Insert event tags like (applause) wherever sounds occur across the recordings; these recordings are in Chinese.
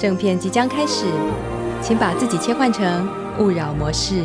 正片即将开始，请把自己切换成勿扰模式。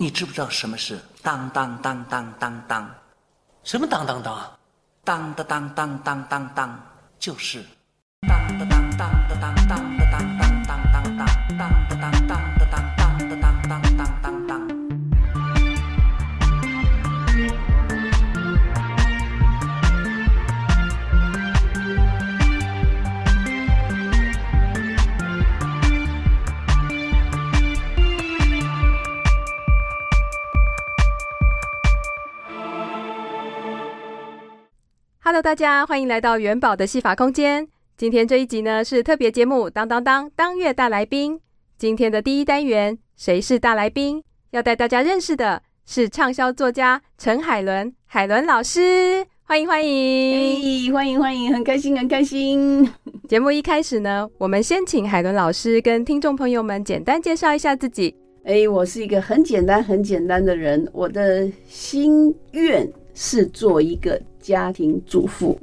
你知不知道什么是当当当当当当？什么当当当？当当当当当当当，就是当当当当当当当。Hello，大家欢迎来到元宝的戏法空间。今天这一集呢是特别节目，当当当当月大来宾。今天的第一单元，谁是大来宾？要带大家认识的是畅销作家陈海伦，海伦老师，欢迎欢迎，欢迎欢迎，很开心很开心。节目一开始呢，我们先请海伦老师跟听众朋友们简单介绍一下自己。哎，我是一个很简单很简单的人，我的心愿是做一个。家庭主妇，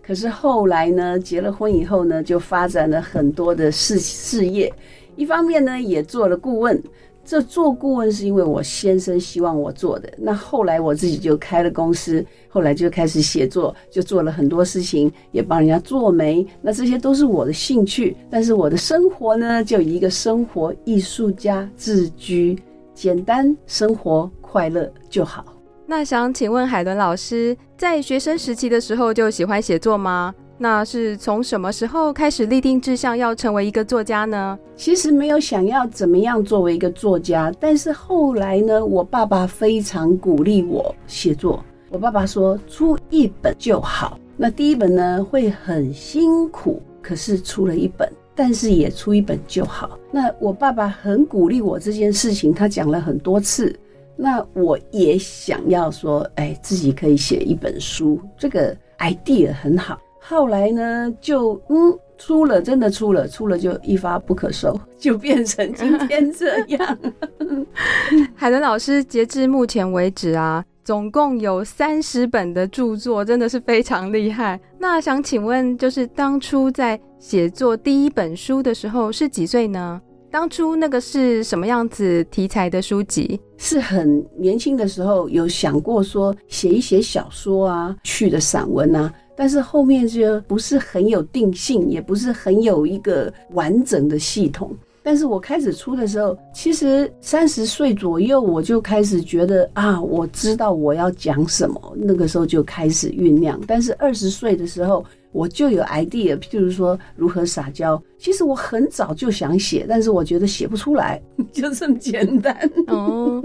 可是后来呢，结了婚以后呢，就发展了很多的事事业。一方面呢，也做了顾问。这做顾问是因为我先生希望我做的。那后来我自己就开了公司，后来就开始写作，就做了很多事情，也帮人家做媒。那这些都是我的兴趣。但是我的生活呢，就以一个生活艺术家自居，简单生活快乐就好。那想请问海伦老师，在学生时期的时候就喜欢写作吗？那是从什么时候开始立定志向要成为一个作家呢？其实没有想要怎么样作为一个作家，但是后来呢，我爸爸非常鼓励我写作。我爸爸说，出一本就好。那第一本呢，会很辛苦，可是出了一本，但是也出一本就好。那我爸爸很鼓励我这件事情，他讲了很多次。那我也想要说，哎，自己可以写一本书，这个 idea 很好。后来呢，就嗯出了，真的出了，出了就一发不可收，就变成今天这样。(laughs) 海伦老师，截至目前为止啊，总共有三十本的著作，真的是非常厉害。那想请问，就是当初在写作第一本书的时候是几岁呢？当初那个是什么样子题材的书籍？是很年轻的时候有想过说写一写小说啊，去的散文啊，但是后面就不是很有定性，也不是很有一个完整的系统。但是我开始出的时候，其实三十岁左右我就开始觉得啊，我知道我要讲什么，那个时候就开始酝酿。但是二十岁的时候。我就有 idea，譬如说如何撒娇。其实我很早就想写，但是我觉得写不出来，(laughs) 就这么简单。哦，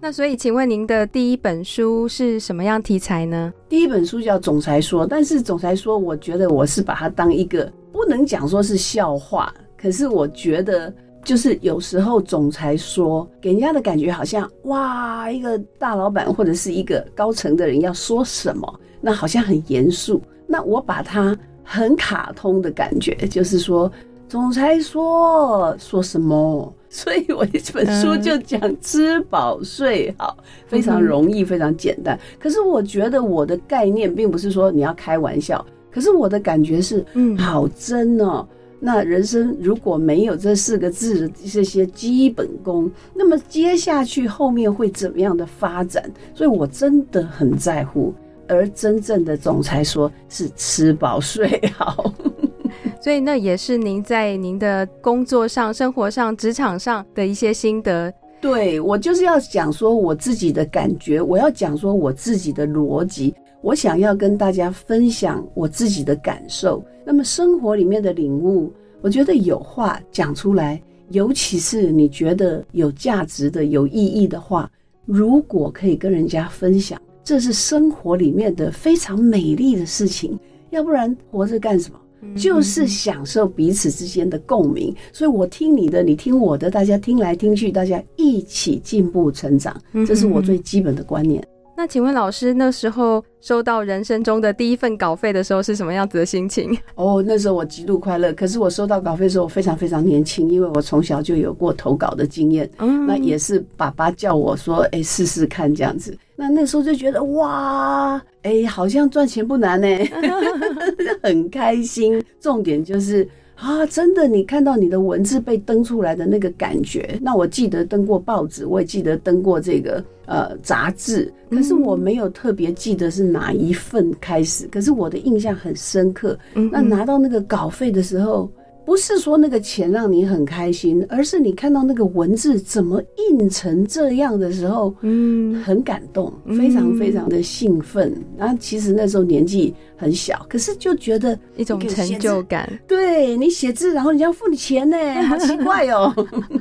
那所以，请问您的第一本书是什么样题材呢？第一本书叫《总裁说》，但是《总裁说》，我觉得我是把它当一个不能讲说是笑话，可是我觉得就是有时候总裁说给人家的感觉好像哇，一个大老板或者是一个高层的人要说什么，那好像很严肃。那我把它很卡通的感觉，就是说，总裁说说什么，所以我这本书就讲吃饱睡好，非常容易，非常简单。可是我觉得我的概念并不是说你要开玩笑，可是我的感觉是，嗯，好真哦。那人生如果没有这四个字的这些基本功，那么接下去后面会怎么样的发展？所以我真的很在乎。而真正的总裁说是吃饱睡好，(laughs) 所以那也是您在您的工作上、生活上、职场上的一些心得。对，我就是要讲说我自己的感觉，我要讲说我自己的逻辑，我想要跟大家分享我自己的感受。那么生活里面的领悟，我觉得有话讲出来，尤其是你觉得有价值的、有意义的话，如果可以跟人家分享。这是生活里面的非常美丽的事情，要不然活着干什么？就是享受彼此之间的共鸣。所以我听你的，你听我的，大家听来听去，大家一起进步成长，这是我最基本的观念。那请问老师，那时候收到人生中的第一份稿费的时候是什么样子的心情？哦，那时候我极度快乐。可是我收到稿费的时候，我非常非常年轻，因为我从小就有过投稿的经验。嗯，那也是爸爸叫我说：“哎，试试看这样子。”那那时候就觉得哇，哎，好像赚钱不难呢，(laughs) (laughs) 很开心。重点就是。啊，真的！你看到你的文字被登出来的那个感觉，那我记得登过报纸，我也记得登过这个呃杂志，可是我没有特别记得是哪一份开始，可是我的印象很深刻。那拿到那个稿费的时候。不是说那个钱让你很开心，而是你看到那个文字怎么印成这样的时候，嗯，很感动，非常非常的兴奋。然后其实那时候年纪很小，可是就觉得一种成就感。对，你写字，然后人家付你钱呢，(laughs) 好奇怪哦。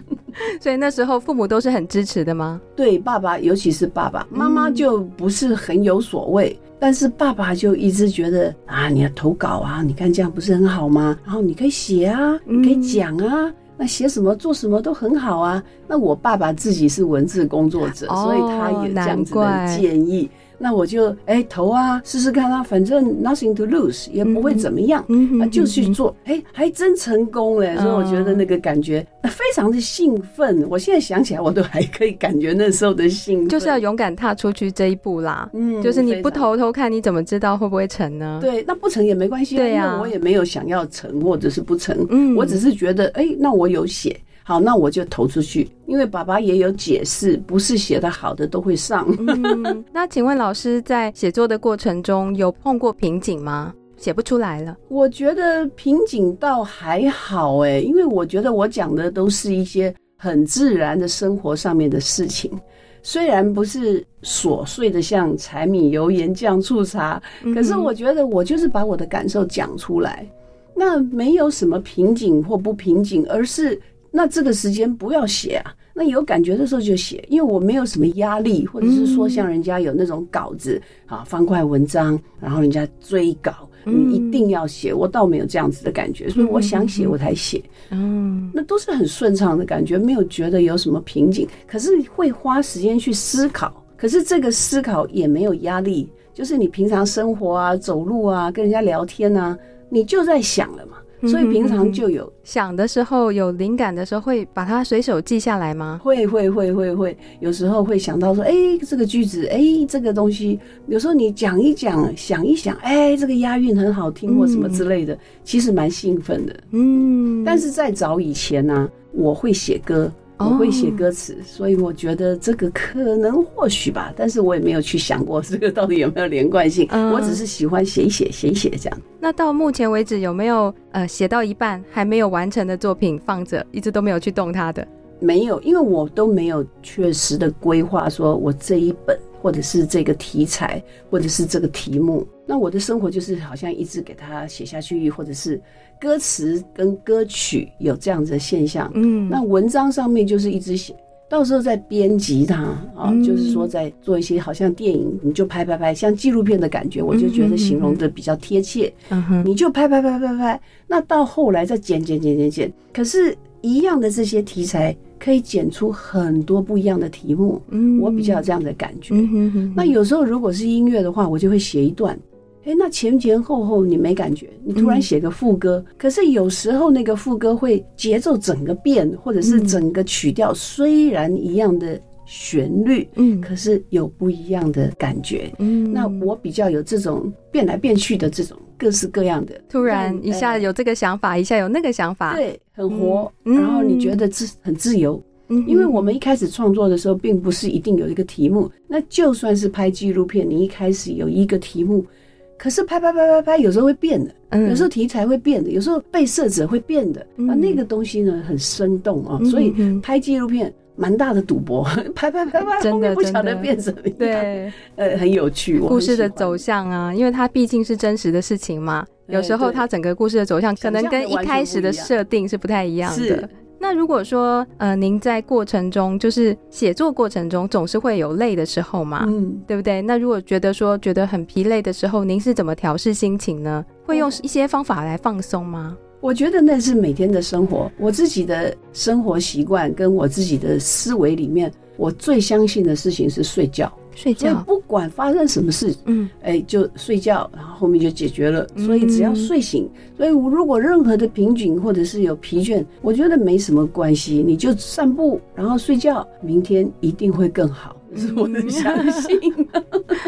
(laughs) 所以那时候父母都是很支持的吗？对，爸爸，尤其是爸爸，妈妈就不是很有所谓。但是爸爸就一直觉得啊，你要投稿啊，你看这样不是很好吗？然后你可以写啊，你可以讲啊，那写什么做什么都很好啊。那我爸爸自己是文字工作者，所以他也这样子的建议。那我就哎、欸、投啊，试试看啊，反正 nothing to lose，也不会怎么样，嗯、那就去做，哎、欸，还真成功了，所以我觉得那个感觉非常的兴奋。我现在想起来，我都还可以感觉那时候的兴奋，就是要勇敢踏出去这一步啦。嗯，就是你不投投看，你怎么知道会不会成呢？对，那不成也没关系，对呀、啊，因为我也没有想要成或者是不成，嗯，我只是觉得，哎、欸，那我有写。好，那我就投出去，因为爸爸也有解释，不是写的好的都会上。(laughs) 嗯，那请问老师在写作的过程中有碰过瓶颈吗？写不出来了？我觉得瓶颈倒还好哎，因为我觉得我讲的都是一些很自然的生活上面的事情，虽然不是琐碎的像柴米油盐酱醋茶，可是我觉得我就是把我的感受讲出来，那没有什么瓶颈或不瓶颈，而是。那这个时间不要写啊，那有感觉的时候就写，因为我没有什么压力，或者是说像人家有那种稿子啊，方块文章，然后人家追稿，你一定要写，我倒没有这样子的感觉，所以我想写我才写，嗯，那都是很顺畅的感觉，没有觉得有什么瓶颈，可是会花时间去思考，可是这个思考也没有压力，就是你平常生活啊、走路啊、跟人家聊天啊，你就在想了嘛。所以平常就有想的时候，有灵感的时候，会把它随手记下来吗？会会会会会，有时候会想到说，哎、欸，这个句子，哎、欸，这个东西，有时候你讲一讲，想一想，哎、欸，这个押韵很好听，或什么之类的，嗯、其实蛮兴奋的。嗯，但是在早以前呢、啊，我会写歌。我会写歌词，所以我觉得这个可能或许吧，但是我也没有去想过这个到底有没有连贯性。嗯、我只是喜欢写一写，写一写这样。那到目前为止有没有呃写到一半还没有完成的作品放着，一直都没有去动它的？没有，因为我都没有确实的规划，说我这一本。或者是这个题材，或者是这个题目，那我的生活就是好像一直给他写下去，或者是歌词跟歌曲有这样子的现象。嗯，那文章上面就是一直写，到时候再编辑它啊，嗯、就是说在做一些好像电影，你就拍拍拍，像纪录片的感觉，我就觉得形容的比较贴切。嗯哼，你就拍拍拍拍拍，那到后来再剪剪剪剪剪，可是，一样的这些题材。可以剪出很多不一样的题目，嗯，我比较有这样的感觉。嗯哼哼哼。那有时候如果是音乐的话，我就会写一段，哎，那前前后后你没感觉，你突然写个副歌，嗯，可是有时候那个副歌会节奏整个变，或者是整个曲调虽然一样的旋律，嗯，可是有不一样的感觉。嗯，那我比较有这种变来变去的这种。各式各样的，突然一下有这个想法，一下有那个想法，对，很活。然后你觉得自很自由，嗯，因为我们一开始创作的时候，并不是一定有一个题目。那就算是拍纪录片，你一开始有一个题目，可是拍拍拍拍拍，有时候会变的，有时候题材会变的，有时候被摄者会变的，啊，那个东西呢很生动啊，所以拍纪录片。蛮大的赌博，(laughs) 拍拍拍拍，真的不晓得变什么样，对，呃，很有趣。故事的走向啊，因为它毕竟是真实的事情嘛，有时候它整个故事的走向可能跟一开始的设定是不太一样的。那如果说，呃，您在过程中，就是写作过程中，总是会有累的时候嘛，嗯，对不对？那如果觉得说觉得很疲累的时候，您是怎么调试心情呢？会用一些方法来放松吗？我觉得那是每天的生活，我自己的生活习惯跟我自己的思维里面，我最相信的事情是睡觉。睡觉，不管发生什么事，嗯，哎，就睡觉，然后后面就解决了。所以只要睡醒，所以如果任何的瓶颈或者是有疲倦，我觉得没什么关系，你就散步，然后睡觉，明天一定会更好。是我的相信。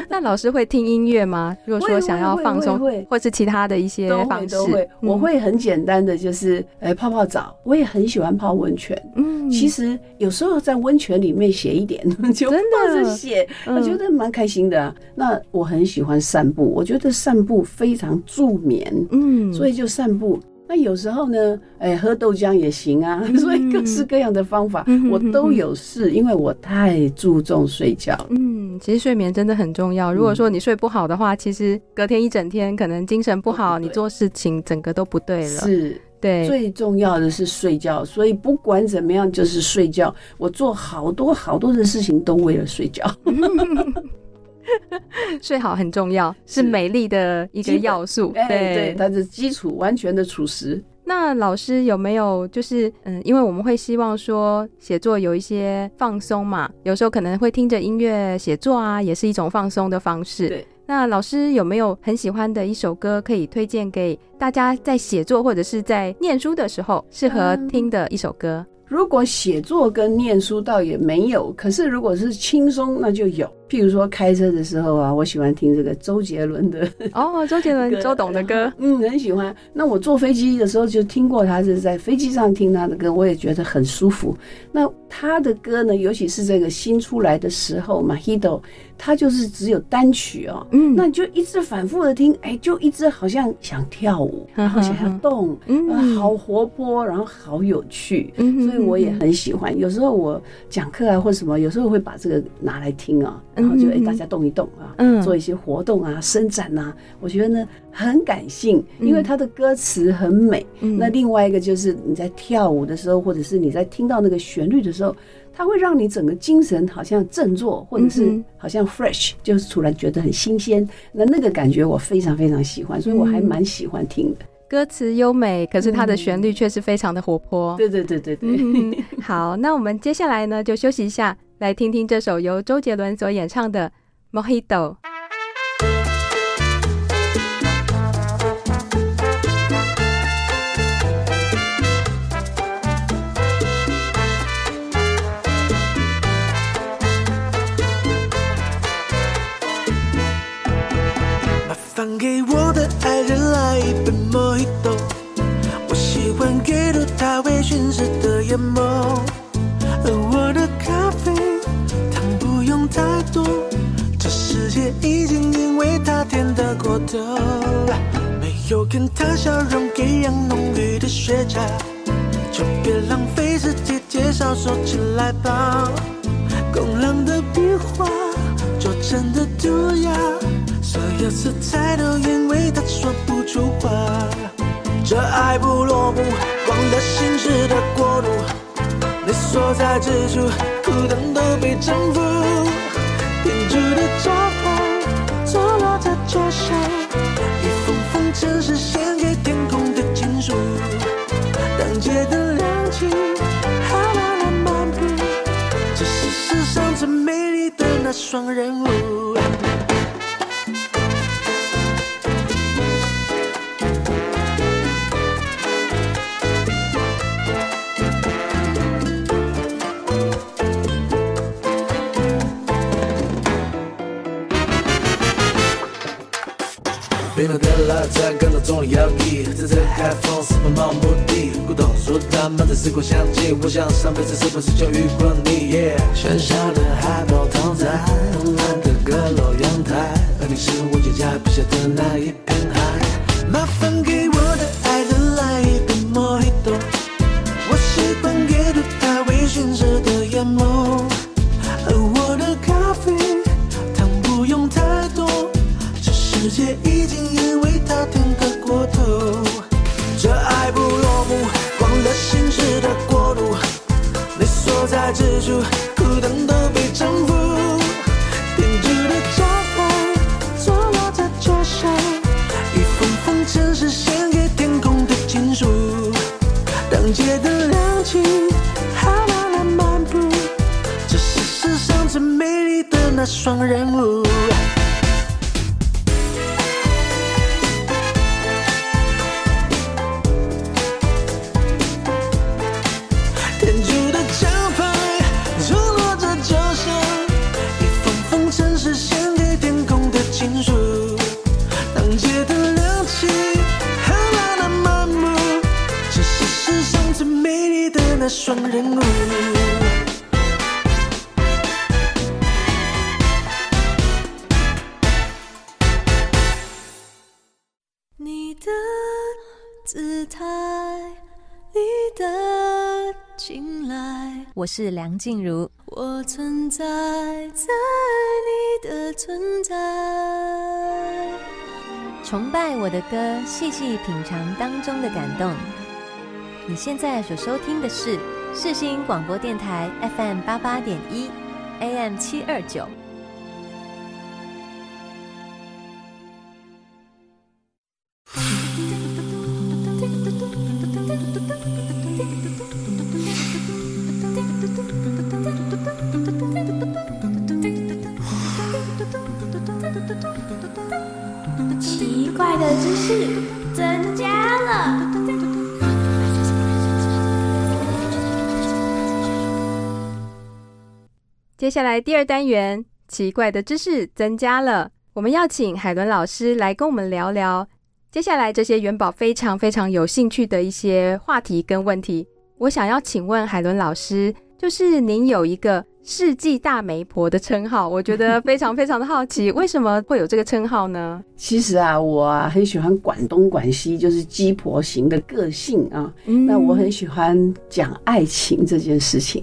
那老师会听音乐吗？如果说想要放松，或是其他的一些方式，都会。我会很简单的，就是呃泡泡澡。我也很喜欢泡温泉。嗯，其实有时候在温泉里面写一点，(laughs) 就真的写，我觉得蛮开心的。那我很喜欢散步，我觉得散步非常助眠。嗯，所以就散步。那有时候呢，哎，喝豆浆也行啊，(laughs) 所以各式各样的方法我都有试，因为我太注重睡觉。嗯，其实睡眠真的很重要。如果说你睡不好的话，其实隔天一整天可能精神不好，你做事情整个都不对了。是，对，最重要的是睡觉。所以不管怎么样，就是睡觉。我做好多好多的事情都为了睡觉。(laughs) (laughs) (laughs) 睡好很重要，是美丽的一个要素。对对，它是基础完全的朴实。那老师有没有就是嗯，因为我们会希望说写作有一些放松嘛，有时候可能会听着音乐写作啊，也是一种放松的方式。对。那老师有没有很喜欢的一首歌可以推荐给大家，在写作或者是在念书的时候适合听的一首歌？如果写作跟念书倒也没有，可是如果是轻松，那就有。譬如说开车的时候啊，我喜欢听这个周杰伦的哦，周杰伦、周董的歌，(laughs) 嗯，很喜欢。那我坐飞机的时候就听过他，是在飞机上听他的歌，我也觉得很舒服。那他的歌呢，尤其是这个新出来的时候嘛，Hito，他就是只有单曲哦，嗯，那你就一直反复的听，哎，就一直好像想跳舞，然后想要动，嗯，好活泼，然后好有趣，嗯，所以我也很喜欢。有时候我讲课啊或什么，有时候会把这个拿来听啊。然后就哎，大家动一动啊，嗯，做一些活动啊，伸展啊，我觉得呢很感性，因为他的歌词很美。嗯，那另外一个就是你在跳舞的时候，或者是你在听到那个旋律的时候，它会让你整个精神好像振作，或者是好像 fresh，就是突然觉得很新鲜。那那个感觉我非常非常喜欢，所以我还蛮喜欢听的。歌词优美，可是它的旋律却是非常的活泼。对对对对对。好，那我们接下来呢就休息一下。来听听这首由周杰伦所演唱的《Mojito》。麻烦给我的爱人来一杯 Mojito，我喜欢给入他微醺时的太多，这世界。已经因为他甜得过头。没有跟他笑容一样浓郁的雪茄，就别浪费时间介绍，说起来吧。工郎的笔画，拙诚的涂鸦，所有色彩都因为他说不出话。这爱不落幕，忘了心事的国度，你所在之处，孤单都被征服。天主的招牌，坐落在脚下，一封封城市献给天空的情书，当街灯亮起，还慢慢漫步，这是世上最美丽的那双人舞。慢慢的时光香气。我想上辈子是不是就遇过你喧嚣的海报躺在慵懒的阁楼阳台，而你是我脚下笔下的那一片双人舞。你的姿态，你的青睐。我是梁静茹，我存在在你的存在。崇拜我的歌，细细品尝当中的感动。你现在所收听的是世新广播电台 FM 八八点一 AM 七二九。奇怪的知识接下来第二单元，奇怪的知识增加了。我们要请海伦老师来跟我们聊聊接下来这些元宝非常非常有兴趣的一些话题跟问题。我想要请问海伦老师，就是您有一个世纪大媒婆的称号，我觉得非常非常的好奇，为什么会有这个称号呢？其实啊，我啊很喜欢管东管西，就是鸡婆型的个性啊。嗯，那我很喜欢讲爱情这件事情。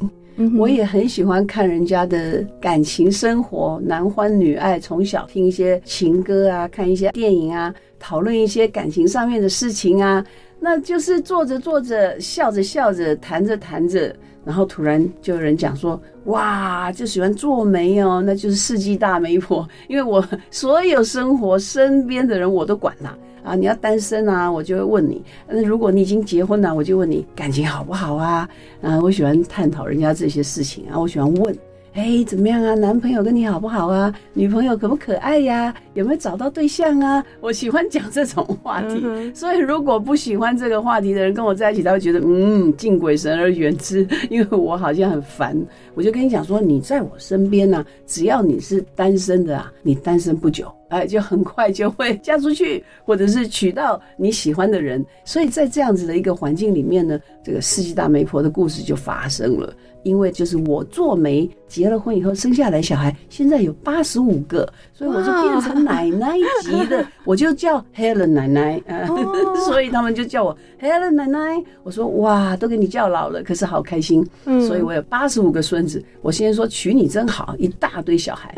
我也很喜欢看人家的感情生活，男欢女爱，从小听一些情歌啊，看一些电影啊，讨论一些感情上面的事情啊，那就是坐着坐着，笑着笑着，谈着谈着，然后突然就有人讲说，哇，就喜欢做媒哦，那就是世纪大媒婆，因为我所有生活身边的人我都管啦。啊你要单身啊，我就会问你；那如果你已经结婚了，我就问你感情好不好啊？啊，我喜欢探讨人家这些事情啊，我喜欢问，哎，怎么样啊？男朋友跟你好不好啊？女朋友可不可爱呀？有没有找到对象啊？我喜欢讲这种话题。嗯、所以，如果不喜欢这个话题的人跟我在一起，他会觉得嗯，敬鬼神而远之，(laughs) 因为我好像很烦。我就跟你讲说，你在我身边呢、啊，只要你是单身的啊，你单身不久。哎，就很快就会嫁出去，或者是娶到你喜欢的人。所以在这样子的一个环境里面呢，这个世纪大媒婆的故事就发生了。因为就是我做媒结了婚以后生下来小孩，现在有八十五个，所以我就变成奶奶级的，(laughs) 我就叫 Helen 奶奶啊，(laughs) 所以他们就叫我 Helen 奶奶。我说哇，都给你叫老了，可是好开心。所以我有八十五个孙子。我先说娶你真好，一大堆小孩。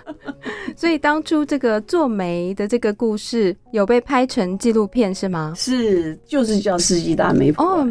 (laughs) 所以当初这个做媒的这个故事有被拍成纪录片是吗？是，就是叫世纪大媒婆。哦，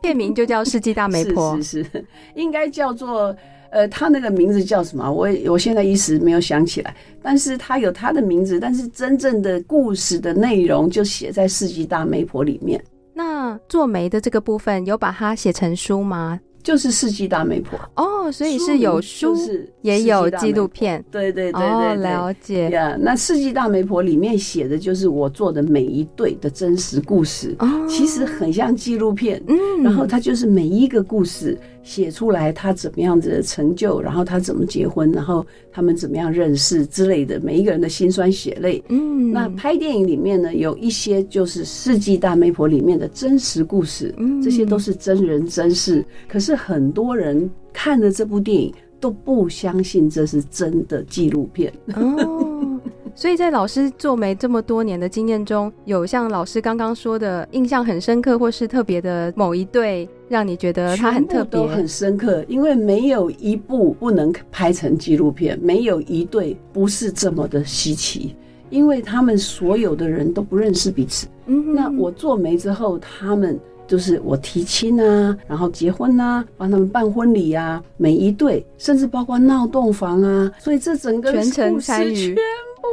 片名就叫世纪大媒婆。是是是。应该叫做，呃，他那个名字叫什么？我我现在一时没有想起来。但是他有他的名字，但是真正的故事的内容就写在《世纪大媒婆》里面。那做媒的这个部分有把它写成书吗？就是世纪大媒婆哦，所以是有书，也有纪录片，对对对对，哦，了解呀。那世纪大媒婆里面写的就是我做的每一对的真实故事，哦，其实很像纪录片，嗯，然后它就是每一个故事。写出来他怎么样子的成就，然后他怎么结婚，然后他们怎么样认识之类的，每一个人的辛酸血泪。嗯，那拍电影里面呢，有一些就是《世纪大媒婆》里面的真实故事，嗯，这些都是真人真事。可是很多人看了这部电影都不相信这是真的纪录片。哦。所以在老师做媒这么多年的经验中，有像老师刚刚说的印象很深刻，或是特别的某一对，让你觉得他很特别，都很深刻。因为没有一部不能拍成纪录片，没有一对不是这么的稀奇，因为他们所有的人都不认识彼此。嗯，那我做媒之后，他们就是我提亲啊，然后结婚啊，帮他们办婚礼啊，每一对，甚至包括闹洞房啊，所以这整个全程参与。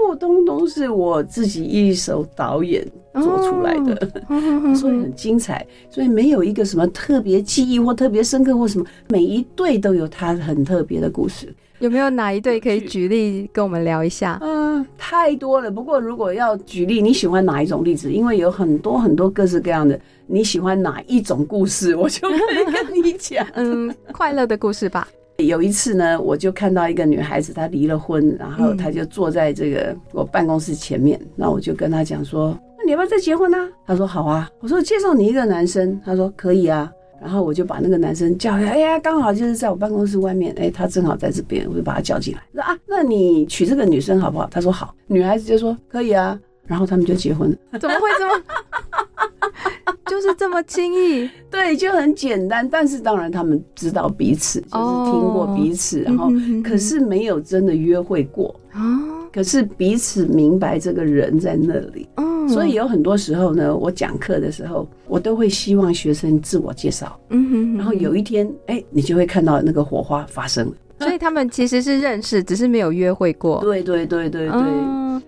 不，东东是我自己一手导演做出来的，哦、(laughs) 所以很精彩。所以没有一个什么特别记忆或特别深刻或什么，每一对都有它很特别的故事。有没有哪一对可以举例跟我们聊一下？嗯，太多了。不过如果要举例，你喜欢哪一种例子？因为有很多很多各式各样的，你喜欢哪一种故事，我就可以跟你讲。(laughs) 嗯，快乐的故事吧。有一次呢，我就看到一个女孩子，她离了婚，然后她就坐在这个我办公室前面，那我就跟她讲说：“那你要不要再结婚呢？”她说：“好啊。”我说：“介绍你一个男生。”她说：“可以啊。”然后我就把那个男生叫来，哎呀，刚好就是在我办公室外面，哎，他正好在这边，我就把他叫进来，说：“啊，那你娶这个女生好不好？”她说：“好。”女孩子就说：“可以啊。”然后他们就结婚了。(laughs) 怎么会这么？(laughs) 就是这么轻易？(laughs) 对，就很简单。但是当然，他们知道彼此，就是听过彼此，然后可是没有真的约会过。可是彼此明白这个人在那里。所以有很多时候呢，我讲课的时候，我都会希望学生自我介绍。嗯哼然后有一天，哎，你就会看到那个火花发生了。(laughs) 所以他们其实是认识，只是没有约会过。对对对对对。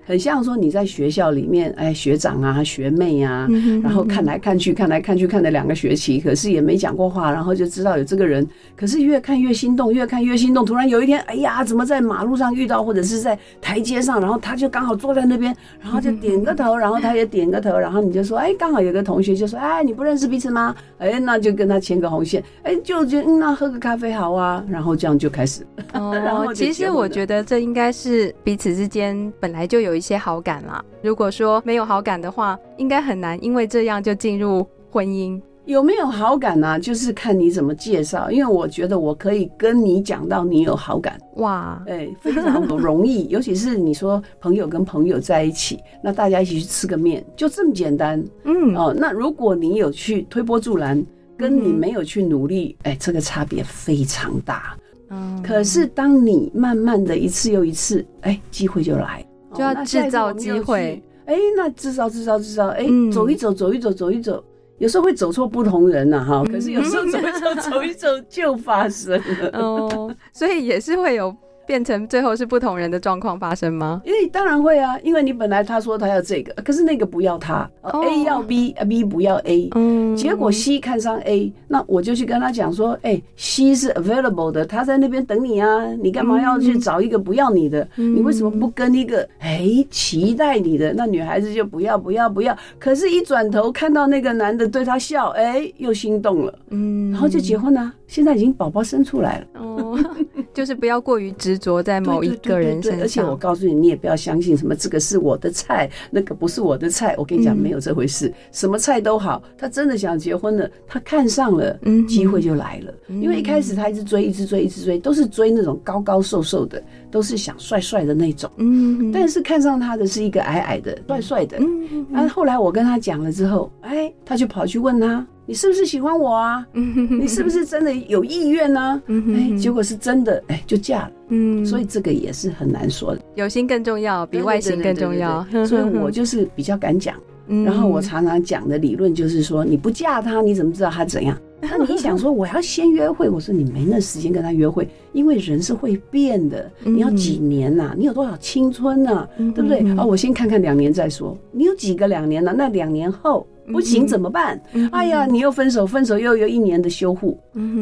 很像说你在学校里面，哎，学长啊，学妹啊，然后看来看去，看来看去，看了两个学期，可是也没讲过话，然后就知道有这个人，可是越看越心动，越看越心动。突然有一天，哎呀，怎么在马路上遇到，或者是在台阶上，然后他就刚好坐在那边，然后就点个头，然后他也点个头，然后你就说，哎，刚好有个同学就说，哎，你不认识彼此吗？哎，那就跟他牵个红线，哎，就就那喝个咖啡好啊，然后这样就开始。(laughs) (laughs) 哦，其实我觉得这应该是彼此之间本来就有一些好感啦。如果说没有好感的话，应该很难，因为这样就进入婚姻。有没有好感呢？就是看你怎么介绍。因为我觉得我可以跟你讲到你有好感，哇，哎，非常容易。尤其是你说朋友跟朋友在一起，那大家一起去吃个面，就这么简单。嗯，哦，那如果你有去推波助澜，跟你没有去努力，哎，这个差别非常大。嗯，可是当你慢慢的一次又一次，哎，机会就来。就要制造机会，哎，那制造制造制造，哎，走一走，走一走，走一走，有时候会走错不同人呐，哈，可是有时候走一走，走一走就发生了，(laughs) 哦，所以也是会有。变成最后是不同人的状况发生吗？因为当然会啊，因为你本来他说他要这个，可是那个不要他，A 要 B，B 不要 A，嗯，结果 C 看上 A，那我就去跟他讲说，哎，C 是 available 的，他在那边等你啊，你干嘛要去找一个不要你的？你为什么不跟一个哎期待你的？那女孩子就不要不要不要，可是一转头看到那个男的对她笑，哎，又心动了，嗯，然后就结婚了，现在已经宝宝生出来了，哦。(laughs) 就是不要过于执着在某一个人身上。而且我告诉你，你也不要相信什么这个是我的菜，那个不是我的菜。我跟你讲，没有这回事，什么菜都好。他真的想结婚了，他看上了，机会就来了。因为一开始他一直追，一直追，一直追，都是追那种高高瘦瘦的，都是想帅帅的那种。嗯，但是看上他的是一个矮矮的、帅帅的。嗯，然后后来我跟他讲了之后，哎，他就跑去问他。你是不是喜欢我啊？(laughs) 你是不是真的有意愿呢？哎，结果是真的，哎，就嫁了。嗯，所以这个也是很难说的。有心更重要，比外形更重要。(laughs) 所以我就是比较敢讲。然后我常常讲的理论就是说，你不嫁他，你怎么知道他怎样？(laughs) 那你想说我要先约会，我说你没那时间跟他约会，因为人是会变的。你要几年呐？你有多少青春呐？对不对？啊，我先看看两年再说。你有几个两年呢？那两年后。不行怎么办？哎呀，你又分手，分手又有一年的修护，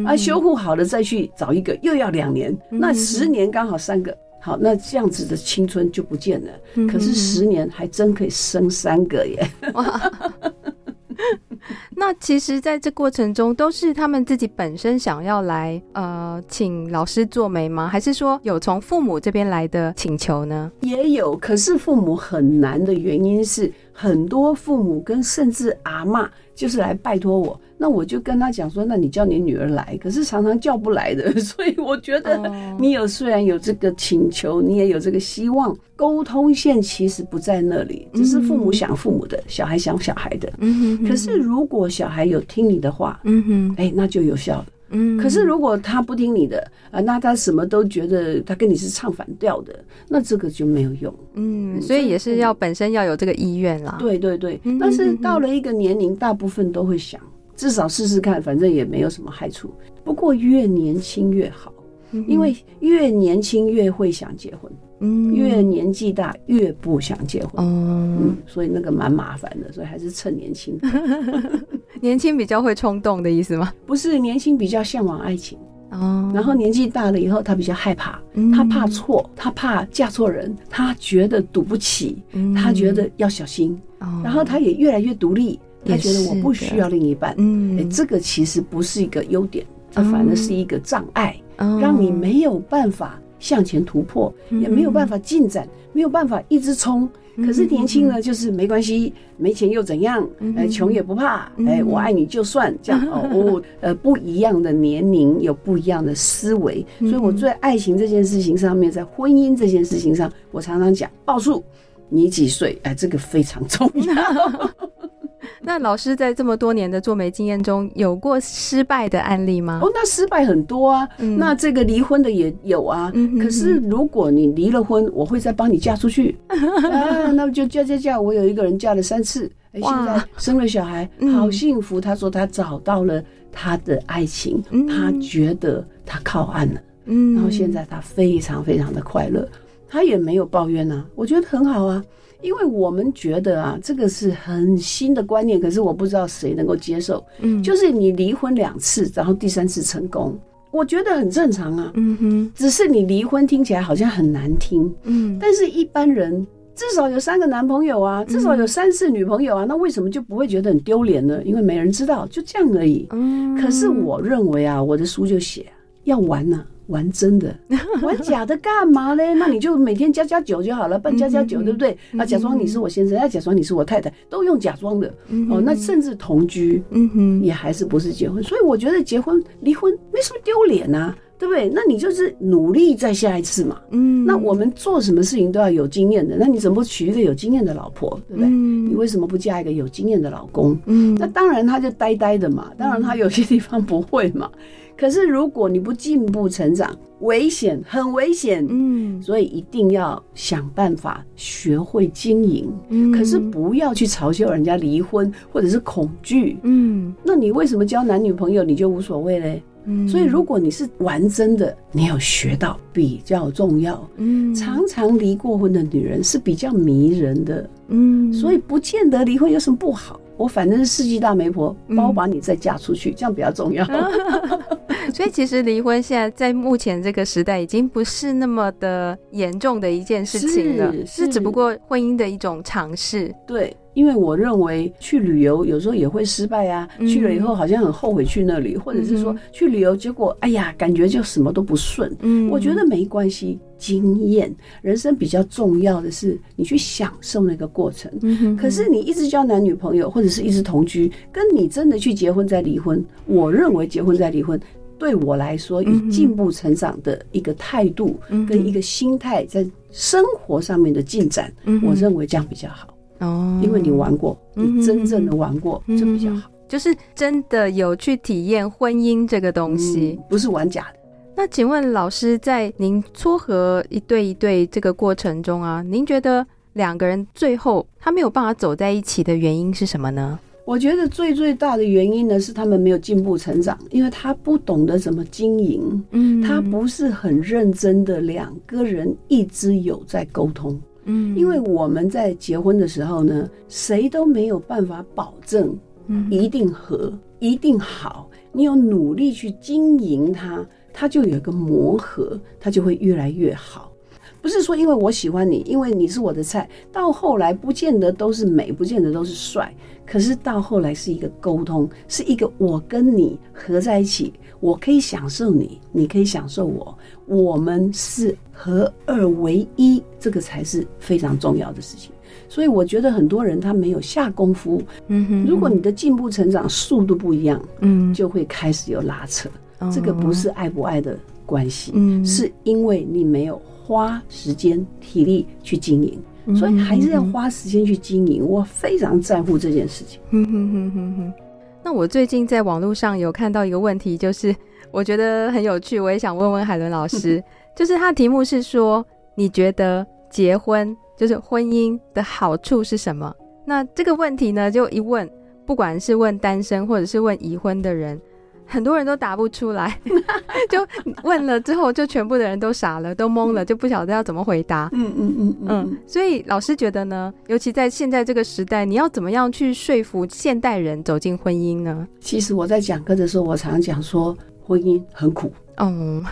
啊，修护好了再去找一个，又要两年，那十年刚好三个，好，那这样子的青春就不见了。可是十年还真可以生三个耶！哇，那其实在这过程中，都是他们自己本身想要来呃请老师做媒吗？还是说有从父母这边来的请求呢？也有，可是父母很难的原因是。很多父母跟甚至阿嬷就是来拜托我，那我就跟他讲说，那你叫你女儿来，可是常常叫不来的，(laughs) 所以我觉得你有虽然有这个请求，你也有这个希望，沟通线其实不在那里，只是父母想父母的，小孩想小孩的。可是如果小孩有听你的话，嗯哼，哎，那就有效了。嗯，可是如果他不听你的啊，那他什么都觉得他跟你是唱反调的，那这个就没有用。嗯，所以也是要本身要有这个意愿啦。对对对，但是到了一个年龄，大部分都会想，至少试试看，反正也没有什么害处。不过越年轻越好，因为越年轻越会想结婚。嗯，越年纪大越不想结婚，嗯，所以那个蛮麻烦的，所以还是趁年轻。(laughs) 年轻比较会冲动的意思吗？不是，年轻比较向往爱情哦。然后年纪大了以后，他比较害怕，他怕错，他怕嫁错人，他觉得赌不起，他觉得要小心。然后他也越来越独立，他觉得我不需要另一半。嗯，这个其实不是一个优点，它反而是一个障碍，让你没有办法。向前突破也没有办法进展，没有办法一直冲。可是年轻呢，就是没关系，没钱又怎样？哎，穷也不怕。哎，我爱你就算 (laughs) 这样哦。呃，不一样的年龄有不一样的思维，所以我在爱情这件事情上面，在婚姻这件事情上，我常常讲报数，你几岁？哎，这个非常重要。(laughs) 那老师在这么多年的做媒经验中，有过失败的案例吗？哦，那失败很多啊。嗯、那这个离婚的也有啊。嗯、哼哼，可是如果你离了婚，我会再帮你嫁出去 (laughs) 啊。那么就嫁嫁嫁，我有一个人嫁了三次，哎，现在生了小孩，好幸福。他说他找到了他的爱情，嗯、他觉得他靠岸了。嗯，然后现在他非常非常的快乐，他也没有抱怨啊，我觉得很好啊。因为我们觉得啊，这个是很新的观念，可是我不知道谁能够接受。嗯，就是你离婚两次，然后第三次成功，我觉得很正常啊。嗯哼，只是你离婚听起来好像很难听。嗯，但是一般人至少有三个男朋友啊，至少有三次女朋友啊，那为什么就不会觉得很丢脸呢？因为没人知道，就这样而已。嗯，可是我认为啊，我的书就写要玩呢。玩真的，(laughs) 玩假的干嘛嘞？那你就每天加加酒就好了，办加加酒，对不对？啊，假装你是我先生，要假装你是我太太，都用假装的。哦，那甚至同居，嗯哼，也还是不是结婚？所以我觉得结婚离婚没什么丢脸啊，对不对？那你就是努力再下一次嘛。嗯，那我们做什么事情都要有经验的，那你怎么不娶一个有经验的老婆，对不对？你为什么不嫁一个有经验的老公？嗯，那当然他就呆呆的嘛，当然他有些地方不会嘛。可是如果你不进步成长，危险，很危险。嗯，所以一定要想办法学会经营。嗯，可是不要去嘲笑人家离婚或者是恐惧。嗯，那你为什么交男女朋友你就无所谓嘞？嗯，所以如果你是玩真的，你有学到比较重要。嗯，常常离过婚的女人是比较迷人的。嗯，所以不见得离婚有什么不好。我反正是世纪大媒婆，帮我把你再嫁出去，嗯、这样比较重要。(laughs) 所以其实离婚现在在目前这个时代已经不是那么的严重的一件事情了，是只不过婚姻的一种尝试。对，因为我认为去旅游有时候也会失败啊，嗯、去了以后好像很后悔去那里，或者是说去旅游结果哎呀，感觉就什么都不顺。嗯，我觉得没关系，经验，人生比较重要的是你去享受那个过程。嗯哼哼，可是你一直交男女朋友或者是一直同居，跟你真的去结婚再离婚，我认为结婚再离婚对我来说，以进步成长的一个态度跟一个心态，在生活上面的进展，我认为这样比较好。哦，因为你玩过，你真正的玩过，就比较好，就是真的有去体验婚姻这个东西，不是玩假的。那请问老师，在您撮合一对一对这个过程中啊，您觉得两个人最后他没有办法走在一起的原因是什么呢？我觉得最最大的原因呢，是他们没有进步成长，因为他不懂得怎么经营，嗯，他不是很认真的两个人一直有在沟通。嗯，因为我们在结婚的时候呢，谁都没有办法保证，一定合，一定好。你有努力去经营它，它就有一个磨合，它就会越来越好。不是说因为我喜欢你，因为你是我的菜，到后来不见得都是美，不见得都是帅。可是到后来是一个沟通，是一个我跟你合在一起，我可以享受你，你可以享受我，我们是合二为一，这个才是非常重要的事情。所以我觉得很多人他没有下功夫，嗯哼，如果你的进步成长速度不一样，嗯，就会开始有拉扯。这个不是爱不爱的关系，嗯，是因为你没有花时间体力去经营。所以还是要花时间去经营，我非常在乎这件事情。那我最近在网络上有看到一个问题，就是我觉得很有趣，我也想问问海伦老师，(laughs) 就是他的题目是说，你觉得结婚就是婚姻的好处是什么？那这个问题呢，就一问，不管是问单身或者是问已婚的人。很多人都答不出来，(laughs) 就问了之后，就全部的人都傻了，都懵了，就不晓得要怎么回答。嗯嗯嗯嗯。所以老师觉得呢，尤其在现在这个时代，你要怎么样去说服现代人走进婚姻呢？其实我在讲课的时候，我常讲说，婚姻很苦。嗯，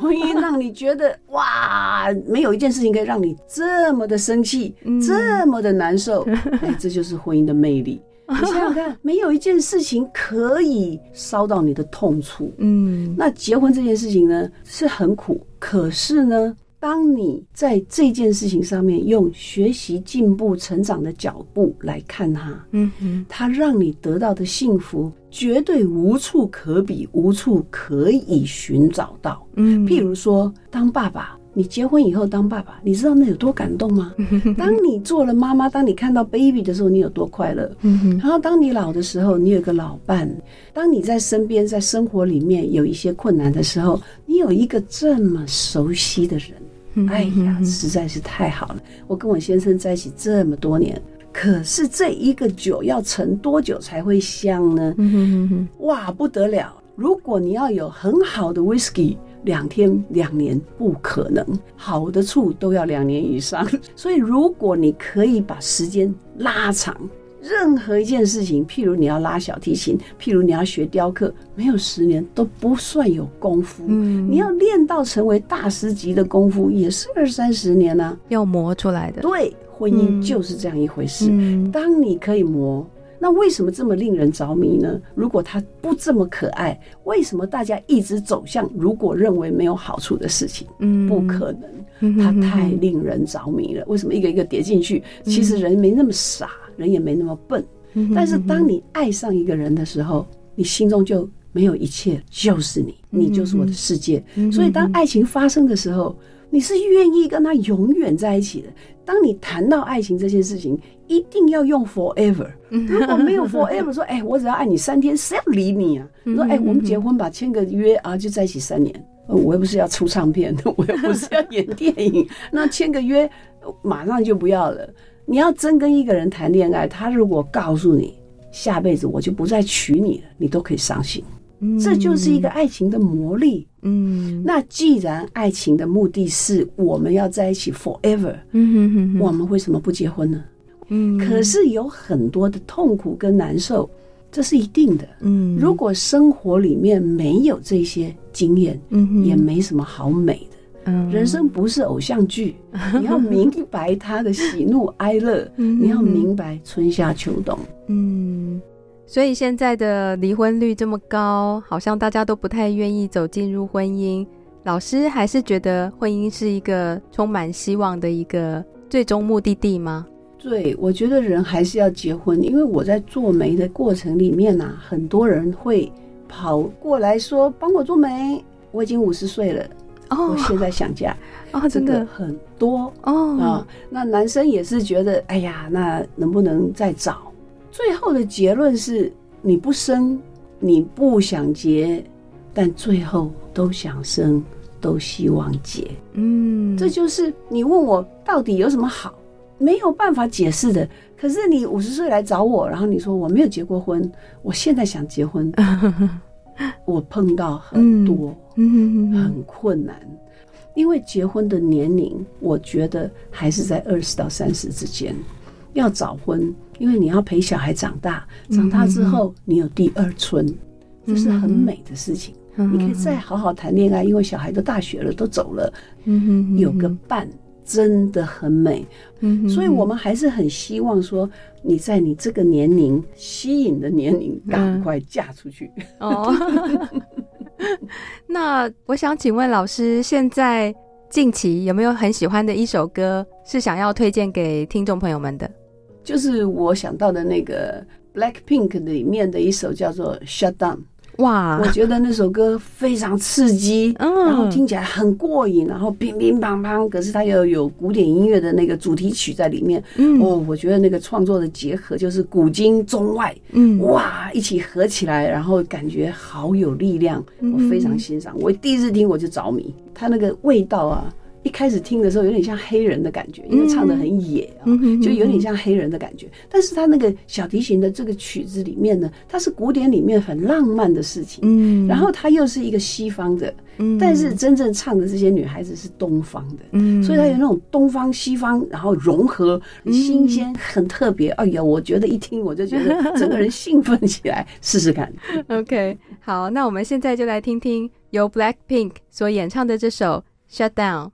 婚姻让你觉得哇，没有一件事情可以让你这么的生气，嗯、这么的难受。哎，这就是婚姻的魅力。(laughs) 你想想看，没有一件事情可以烧到你的痛处。嗯，那结婚这件事情呢，是很苦。可是呢，当你在这件事情上面用学习、进步、成长的脚步来看它，嗯哼，它让你得到的幸福绝对无处可比，无处可以寻找到。嗯，譬如说，当爸爸。你结婚以后当爸爸，你知道那有多感动吗？(laughs) 当你做了妈妈，当你看到 baby 的时候，你有多快乐？然后当你老的时候，你有个老伴；当你在身边，在生活里面有一些困难的时候，你有一个这么熟悉的人，哎呀，实在是太好了！我跟我先生在一起这么多年，可是这一个酒要陈多久才会香呢？哇，不得了！如果你要有很好的 whisky。两天两年不可能，好的处都要两年以上。(laughs) 所以，如果你可以把时间拉长，任何一件事情，譬如你要拉小提琴，譬如你要学雕刻，没有十年都不算有功夫。嗯，你要练到成为大师级的功夫，也是二三十年呢，啊，要磨出来的。对，婚姻就是这样一回事。嗯，当你可以磨。那为什么这么令人着迷呢？如果他不这么可爱，为什么大家一直走向如果认为没有好处的事情？嗯，不可能，他太令人着迷了。为什么一个一个叠进去？其实人没那么傻，人也没那么笨。但是当你爱上一个人的时候，你心中就没有一切，就是你，你就是我的世界。所以当爱情发生的时候，你是愿意跟他永远在一起的。当你谈到爱情这件事情，一定要用 forever。如果没有 (laughs) forever，说哎，我只要爱你三天，谁要理你啊？说哎，我们结婚吧，签个约啊，就在一起三年。我又不是要出唱片，(laughs) 我又不是要演电影，(laughs) 那签个约马上就不要了。你要真跟一个人谈恋爱，他如果告诉你下辈子我就不再娶你了，你都可以相信。这就是一个爱情的魔力。嗯，那既然爱情的目的是我们要在一起 forever，嗯哼哼哼，我们为什么不结婚呢？嗯，可是有很多的痛苦跟难受，这是一定的。嗯，如果生活里面没有这些经验，嗯，也没什么好美的。嗯，人生不是偶像剧，(laughs) 你要明白他的喜怒 (laughs) 哀乐，你要明白春夏秋冬。嗯，所以现在的离婚率这么高，好像大家都不太愿意走进入婚姻。老师还是觉得婚姻是一个充满希望的一个最终目的地吗？对，我觉得人还是要结婚，因为我在做媒的过程里面啊，很多人会跑过来说帮我做媒，我已经五十岁了，哦，我现在想嫁，(laughs) 哦，真的很多哦啊。那男生也是觉得，哎呀，那能不能再找？最后的结论是，你不生，你不想结，但最后都想生，都希望结。嗯，这就是你问我到底有什么好？没有办法解释的。可是你五十岁来找我，然后你说我没有结过婚，我现在想结婚，(laughs) 我碰到很多，很困难，因为结婚的年龄，我觉得还是在二十到三十之间。要早婚，因为你要陪小孩长大，长大之后你有第二春，这是很美的事情。你可以再好好谈恋爱，因为小孩都大学了，都走了，有个伴。真的很美，嗯，所以我们还是很希望说，你在你这个年龄吸引的年龄，赶快嫁出去。嗯、哦，(laughs) 那我想请问老师，现在近期有没有很喜欢的一首歌是想要推荐给听众朋友们的？就是我想到的那个 Blackpink 里面的一首叫做《Shut Down》。哇，我觉得那首歌非常刺激，嗯，然后听起来很过瘾，然后乒乒乓乓，可是它又有古典音乐的那个主题曲在里面，嗯，哦，我觉得那个创作的结合就是古今中外，嗯，哇，一起合起来，然后感觉好有力量，我非常欣赏。我第一次听我就着迷，它那个味道啊。一开始听的时候有点像黑人的感觉，因为唱的很野啊，就有点像黑人的感觉。但是他那个小提琴的这个曲子里面呢，它是古典里面很浪漫的事情，嗯，然后它又是一个西方的，嗯，但是真正唱的这些女孩子是东方的，嗯，所以它有那种东方西方，然后融合，新鲜，很特别。哎呀，我觉得一听我就觉得整个人兴奋起来，试试看。(laughs) OK，好，那我们现在就来听听由 Blackpink 所演唱的这首《Shut Down》。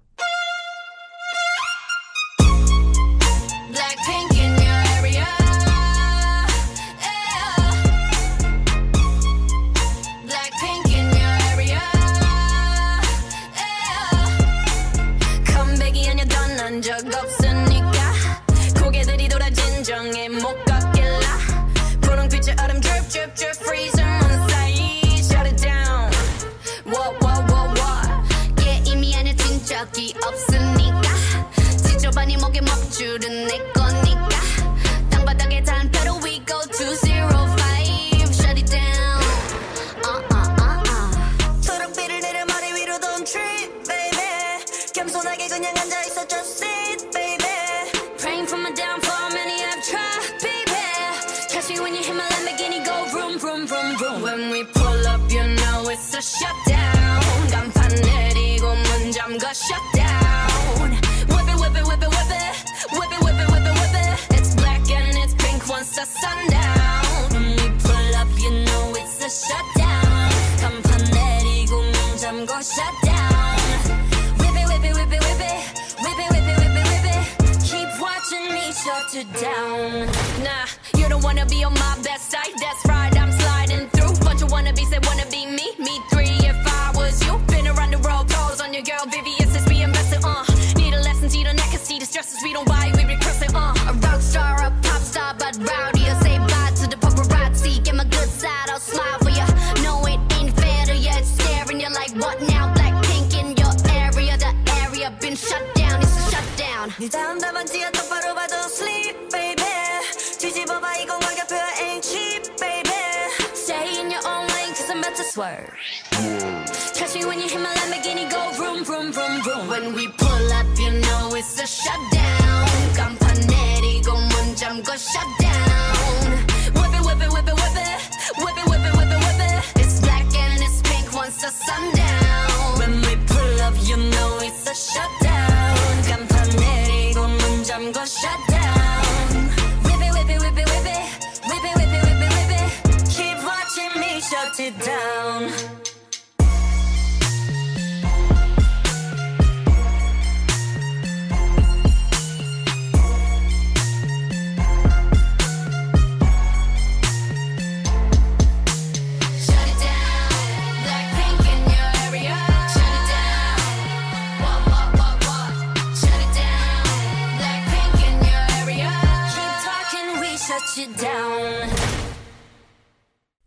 속에 먹줄은 내 거니까. 땅바닥에 잔패로 we go to zero five. Shut it down. Uh, uh, uh, uh. 초록비를 내려 머리 위로 don't trip baby. 겸손하게 그냥 앉아있어 just sit baby. Praying for my downfall many have tried baby. Catch me when you hit my Lamborghini go vroom vroom vroom vroom. When we pull up you know it's a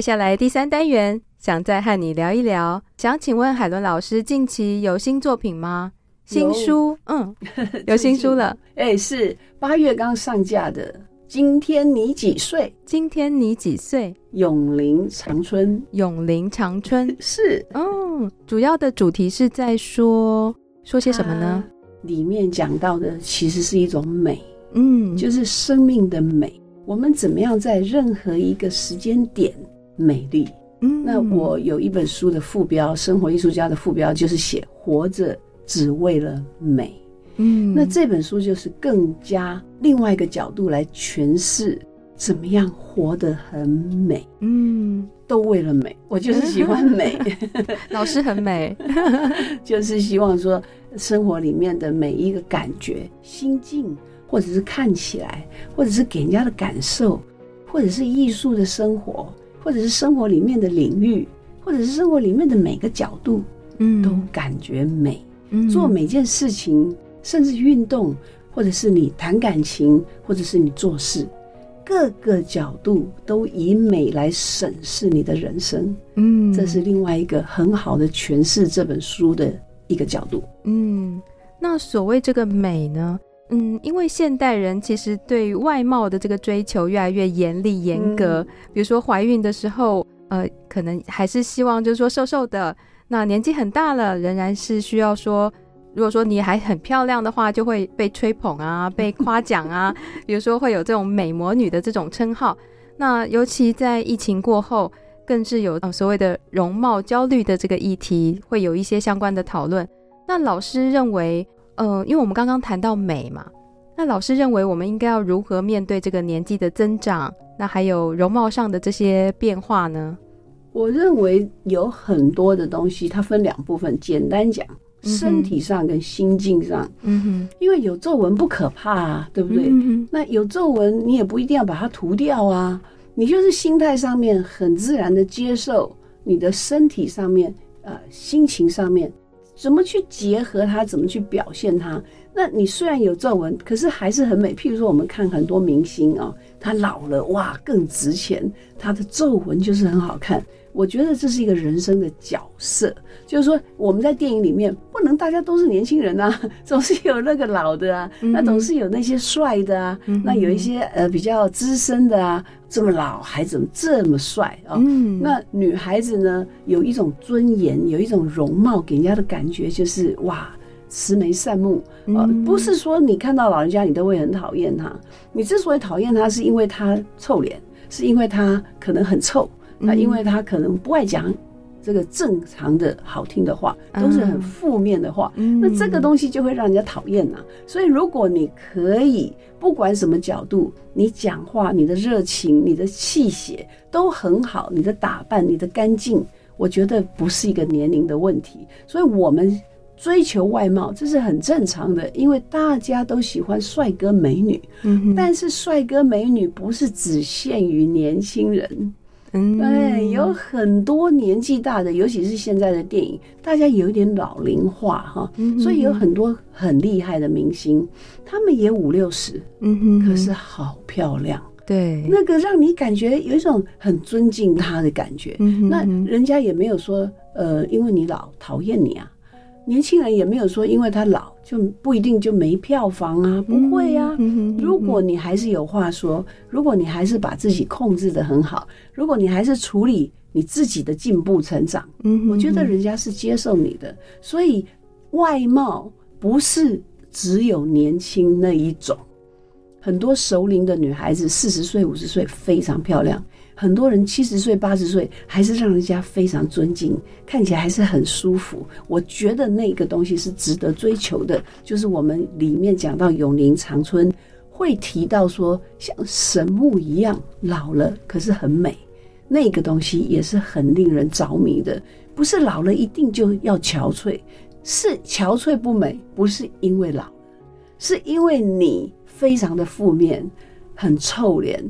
接下来第三单元，想再和你聊一聊。想请问海伦老师，近期有新作品吗？新书，嗯，(laughs) 有新书了。哎，是八月刚上架的。今天你几岁？今天你几岁？永林长春，永林长春 (laughs) 是。嗯，主要的主题是在说说些什么呢？里面讲到的其实是一种美，嗯，就是生命的美。我们怎么样在任何一个时间点？美丽，嗯，那我有一本书的副标，生活艺术家的副标就是写“活着只为了美”，嗯，那这本书就是更加另外一个角度来诠释怎么样活得很美，嗯，都为了美，我就是喜欢美，(laughs) 老师很美，(laughs) 就是希望说生活里面的每一个感觉、心境，或者是看起来，或者是给人家的感受，或者是艺术的生活。或者是生活里面的领域，或者是生活里面的每个角度，嗯，都感觉美。嗯，做每件事情，甚至运动，或者是你谈感情，或者是你做事，各个角度都以美来审视你的人生。嗯，这是另外一个很好的诠释这本书的一个角度。嗯，那所谓这个美呢？嗯，因为现代人其实对外貌的这个追求越来越严厉严格，嗯、比如说怀孕的时候，呃，可能还是希望就是说瘦瘦的。那年纪很大了，仍然是需要说，如果说你还很漂亮的话，就会被吹捧啊，被夸奖啊。比如说会有这种美魔女的这种称号。那尤其在疫情过后，更是有呃所谓的容貌焦虑的这个议题，会有一些相关的讨论。那老师认为。呃，因为我们刚刚谈到美嘛，那老师认为我们应该要如何面对这个年纪的增长？那还有容貌上的这些变化呢？我认为有很多的东西，它分两部分。简单讲，身体上跟心境上。嗯哼，因为有皱纹不可怕啊，对不对？嗯，那有皱纹，你也不一定要把它涂掉啊。你就是心态上面很自然的接受，你的身体上面，呃，心情上面。怎么去结合它？怎么去表现它？那你虽然有皱纹，可是还是很美。譬如说，我们看很多明星啊、哦，他老了哇，更值钱，他的皱纹就是很好看。我觉得这是一个人生的角色，就是说我们在电影里面不能大家都是年轻人啊，(laughs) 总是有那个老的啊，那总是有那些帅的啊，那有一些呃比较资深的啊，这么老还怎么这么帅啊？那女孩子呢，有一种尊严，有一种容貌，给人家的感觉就是哇，慈眉善目啊，不是说你看到老人家你都会很讨厌他，你之所以讨厌他，是因为他臭脸，是因为他可能很臭。那因为他可能不爱讲这个正常的好听的话，都是很负面的话，那这个东西就会让人家讨厌呐。所以如果你可以不管什么角度，你讲话、你的热情、你的气血都很好，你的打扮、你的干净，我觉得不是一个年龄的问题。所以我们追求外貌，这是很正常的，因为大家都喜欢帅哥美女。嗯，但是帅哥美女不是只限于年轻人。嗯，对，有很多年纪大的，尤其是现在的电影，大家有一点老龄化哈，嗯、所以有很多很厉害的明星，他们也五六十，嗯哼，可是好漂亮，对，那个让你感觉有一种很尊敬他的感觉，嗯哼，那人家也没有说，呃，因为你老讨厌你啊，年轻人也没有说因为他老就不一定就没票房啊，不会啊。如果你还是有话说，如果你还是把自己控制的很好，如果你还是处理你自己的进步成长，我觉得人家是接受你的。所以外貌不是只有年轻那一种，很多熟龄的女孩子四十岁五十岁非常漂亮。很多人七十岁、八十岁还是让人家非常尊敬，看起来还是很舒服。我觉得那个东西是值得追求的。就是我们里面讲到永宁长春，会提到说像神木一样老了，可是很美。那个东西也是很令人着迷的。不是老了一定就要憔悴，是憔悴不美，不是因为老，是因为你非常的负面，很臭脸。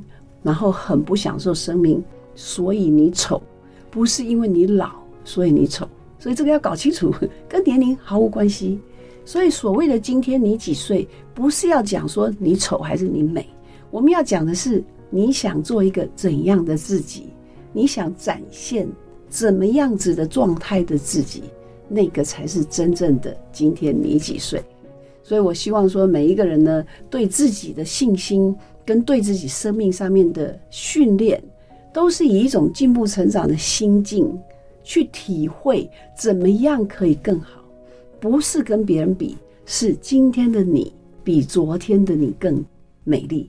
然后很不享受生命，所以你丑，不是因为你老，所以你丑，所以这个要搞清楚，(laughs) 跟年龄毫无关系。所以所谓的今天你几岁，不是要讲说你丑还是你美，我们要讲的是你想做一个怎样的自己，你想展现怎么样子的状态的自己，那个才是真正的今天你几岁。所以我希望说每一个人呢，对自己的信心。跟对自己生命上面的训练，都是以一种进步成长的心境去体会怎么样可以更好，不是跟别人比，是今天的你比昨天的你更美丽，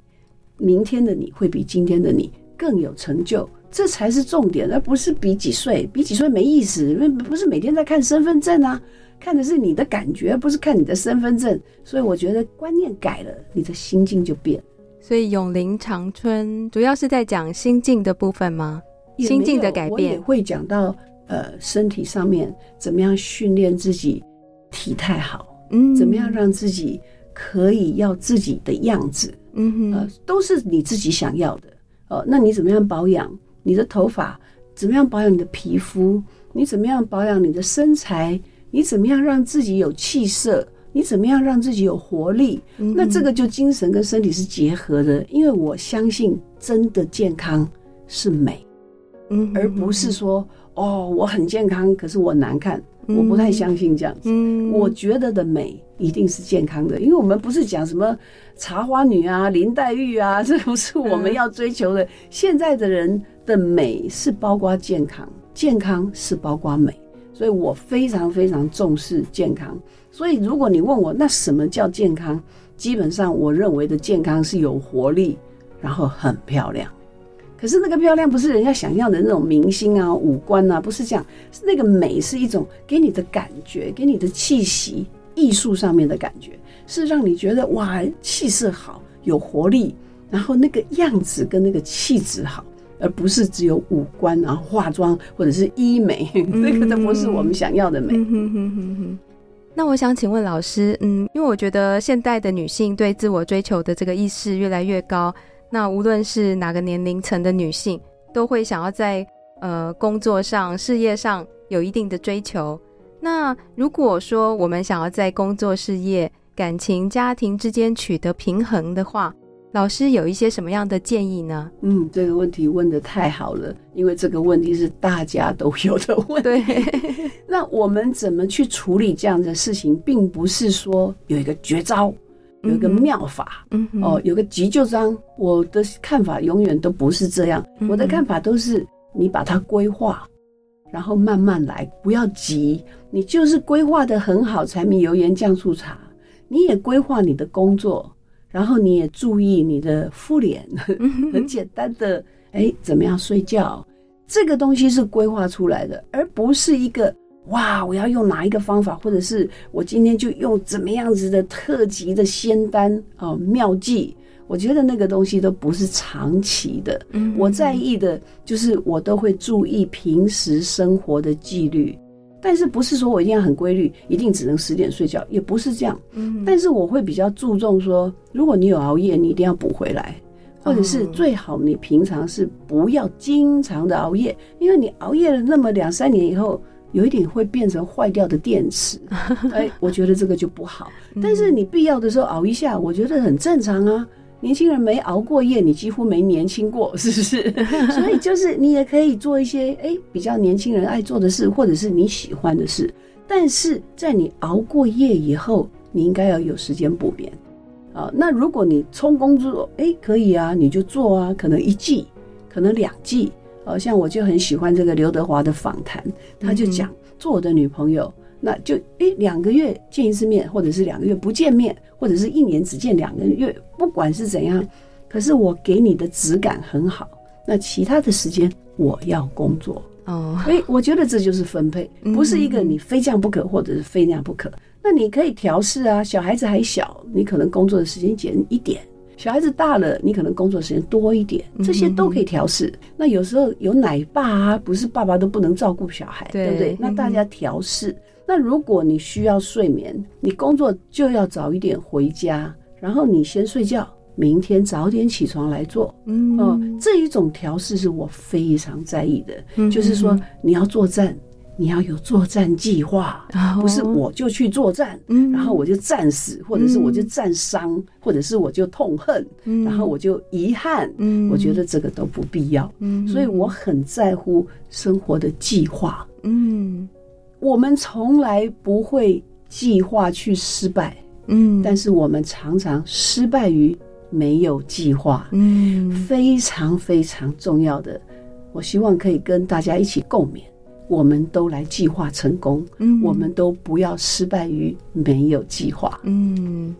明天的你会比今天的你更有成就，这才是重点，而不是比几岁，比几岁没意思，因为不是每天在看身份证啊，看的是你的感觉，不是看你的身份证，所以我觉得观念改了，你的心境就变。所以永龄长春主要是在讲心境的部分吗？心境的改变，会讲到呃身体上面怎么样训练自己体态好，嗯，怎么样让自己可以要自己的样子，嗯哼，呃，都是你自己想要的哦，呃。那你怎么样保养你的头发？怎么样保养你的皮肤？你怎么样保养你的身材？你怎么样让自己有气色？你怎么样让自己有活力？那这个就精神跟身体是结合的，因为我相信真的健康是美，嗯，而不是说哦，我很健康，可是我难看，我不太相信这样子。嗯，我觉得的美一定是健康的，因为我们不是讲什么茶花女啊、林黛玉啊，(laughs) 这不是我们要追求的。现在的人的美是包括健康，健康是包括美，所以我非常非常重视健康。所以，如果你问我那什么叫健康，基本上我认为的健康是有活力，然后很漂亮。可是那个漂亮不是人家想要的那种明星啊、五官啊，不是这样。是那个美是一种给你的感觉，给你的气息，艺术上面的感觉，是让你觉得哇，气色好，有活力，然后那个样子跟那个气质好，而不是只有五官啊、化妆或者是医美，(laughs) 那个都不是我们想要的美。那我想请问老师，嗯，因为我觉得现代的女性对自我追求的这个意识越来越高，那无论是哪个年龄层的女性，都会想要在呃工作上、事业上有一定的追求。那如果说我们想要在工作、事业、感情、家庭之间取得平衡的话，老师有一些什么样的建议呢？嗯，这个问题问的太好了，因为这个问题是大家都有的问题。对，(laughs) 那我们怎么去处理这样的事情，并不是说有一个绝招，有一个妙法，嗯哼，哦，有个急救章。我的看法永远都不是这样，我的看法都是你把它规划，然后慢慢来，不要急。你就是规划的很好，柴米油盐酱醋茶，你也规划你的工作。然后你也注意你的敷脸，很简单的，哎，怎么样睡觉？这个东西是规划出来的，而不是一个哇，我要用哪一个方法，或者是我今天就用怎么样子的特级的仙丹哦妙计。我觉得那个东西都不是长期的。我在意的就是我都会注意平时生活的纪律。但是不是说我一定要很规律，一定只能十点睡觉，也不是这样。嗯，但是我会比较注重说，如果你有熬夜，你一定要补回来，或者是最好你平常是不要经常的熬夜，因为你熬夜了那么两三年以后，有一点会变成坏掉的电池。(laughs) 哎，我觉得这个就不好。但是你必要的时候熬一下，我觉得很正常啊。年轻人没熬过夜，你几乎没年轻过，(laughs) 是不是？(laughs) 所以就是你也可以做一些诶比较年轻人爱做的事，或者是你喜欢的事。但是在你熬过夜以后，你应该要有时间补眠。啊，那如果你冲工作，哎，可以啊，你就做啊，可能一季，可能两季。呃，像我就很喜欢这个刘德华的访谈，他就讲做我的女朋友，那就哎两个月见一次面，或者是两个月不见面，或者是一年只见两个月，不管是怎样，可是我给你的质感很好，那其他的时间我要工作哦，所以我觉得这就是分配，不是一个你非这样不可，或者是非那样不可，那你可以调试啊，小孩子还小，你可能工作的时间减一点。小孩子大了，你可能工作时间多一点，这些都可以调试。那有时候有奶爸啊，不是爸爸都不能照顾小孩，对不对？那大家调试。那如果你需要睡眠，你工作就要早一点回家，然后你先睡觉，明天早点起床来做。嗯，哦，这一种调试是我非常在意的，就是说你要作战。你要有作战计划，不是我就去作战，然后我就战死，或者是我就战伤，或者是我就痛恨，然后我就遗憾。我觉得这个都不必要。所以我很在乎生活的计划。嗯，我们从来不会计划去失败。嗯，但是我们常常失败于没有计划。嗯，非常非常重要的，我希望可以跟大家一起共勉。我们都来计划成功，嗯，我们都不要失败于没有计划。嗯，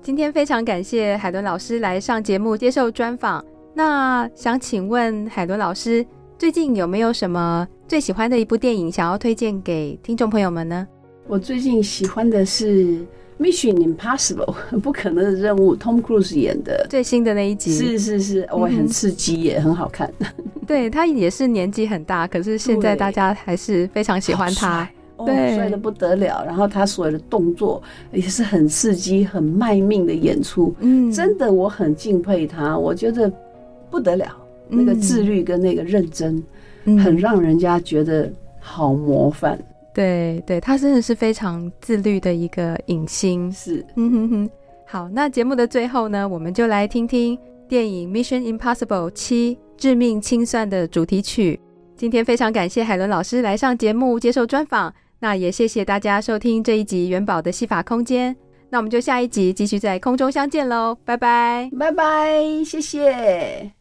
今天非常感谢海伦老师来上节目接受专访。那想请问海伦老师，最近有没有什么最喜欢的一部电影想要推荐给听众朋友们呢？我最近喜欢的是。Mission Impossible (laughs) 不可能的任务，Tom Cruise 演的。最新的那一集，是是是，我、嗯、很刺激也很好看。(laughs) 对，他也是年纪很大，可是现在大家还是非常喜欢他，对，帅的不得了。然后他所有的动作也是很刺激、很卖命的演出，嗯，真的我很敬佩他，我觉得不得了，那个自律跟那个认真，嗯、很让人家觉得好模范。对对，他真的是非常自律的一个影星。是，嗯哼哼。好，那节目的最后呢，我们就来听听电影《Mission Impossible 七：致命清算》的主题曲。今天非常感谢海伦老师来上节目接受专访，那也谢谢大家收听这一集元宝的戏法空间。那我们就下一集继续在空中相见喽，拜拜，拜拜，谢谢。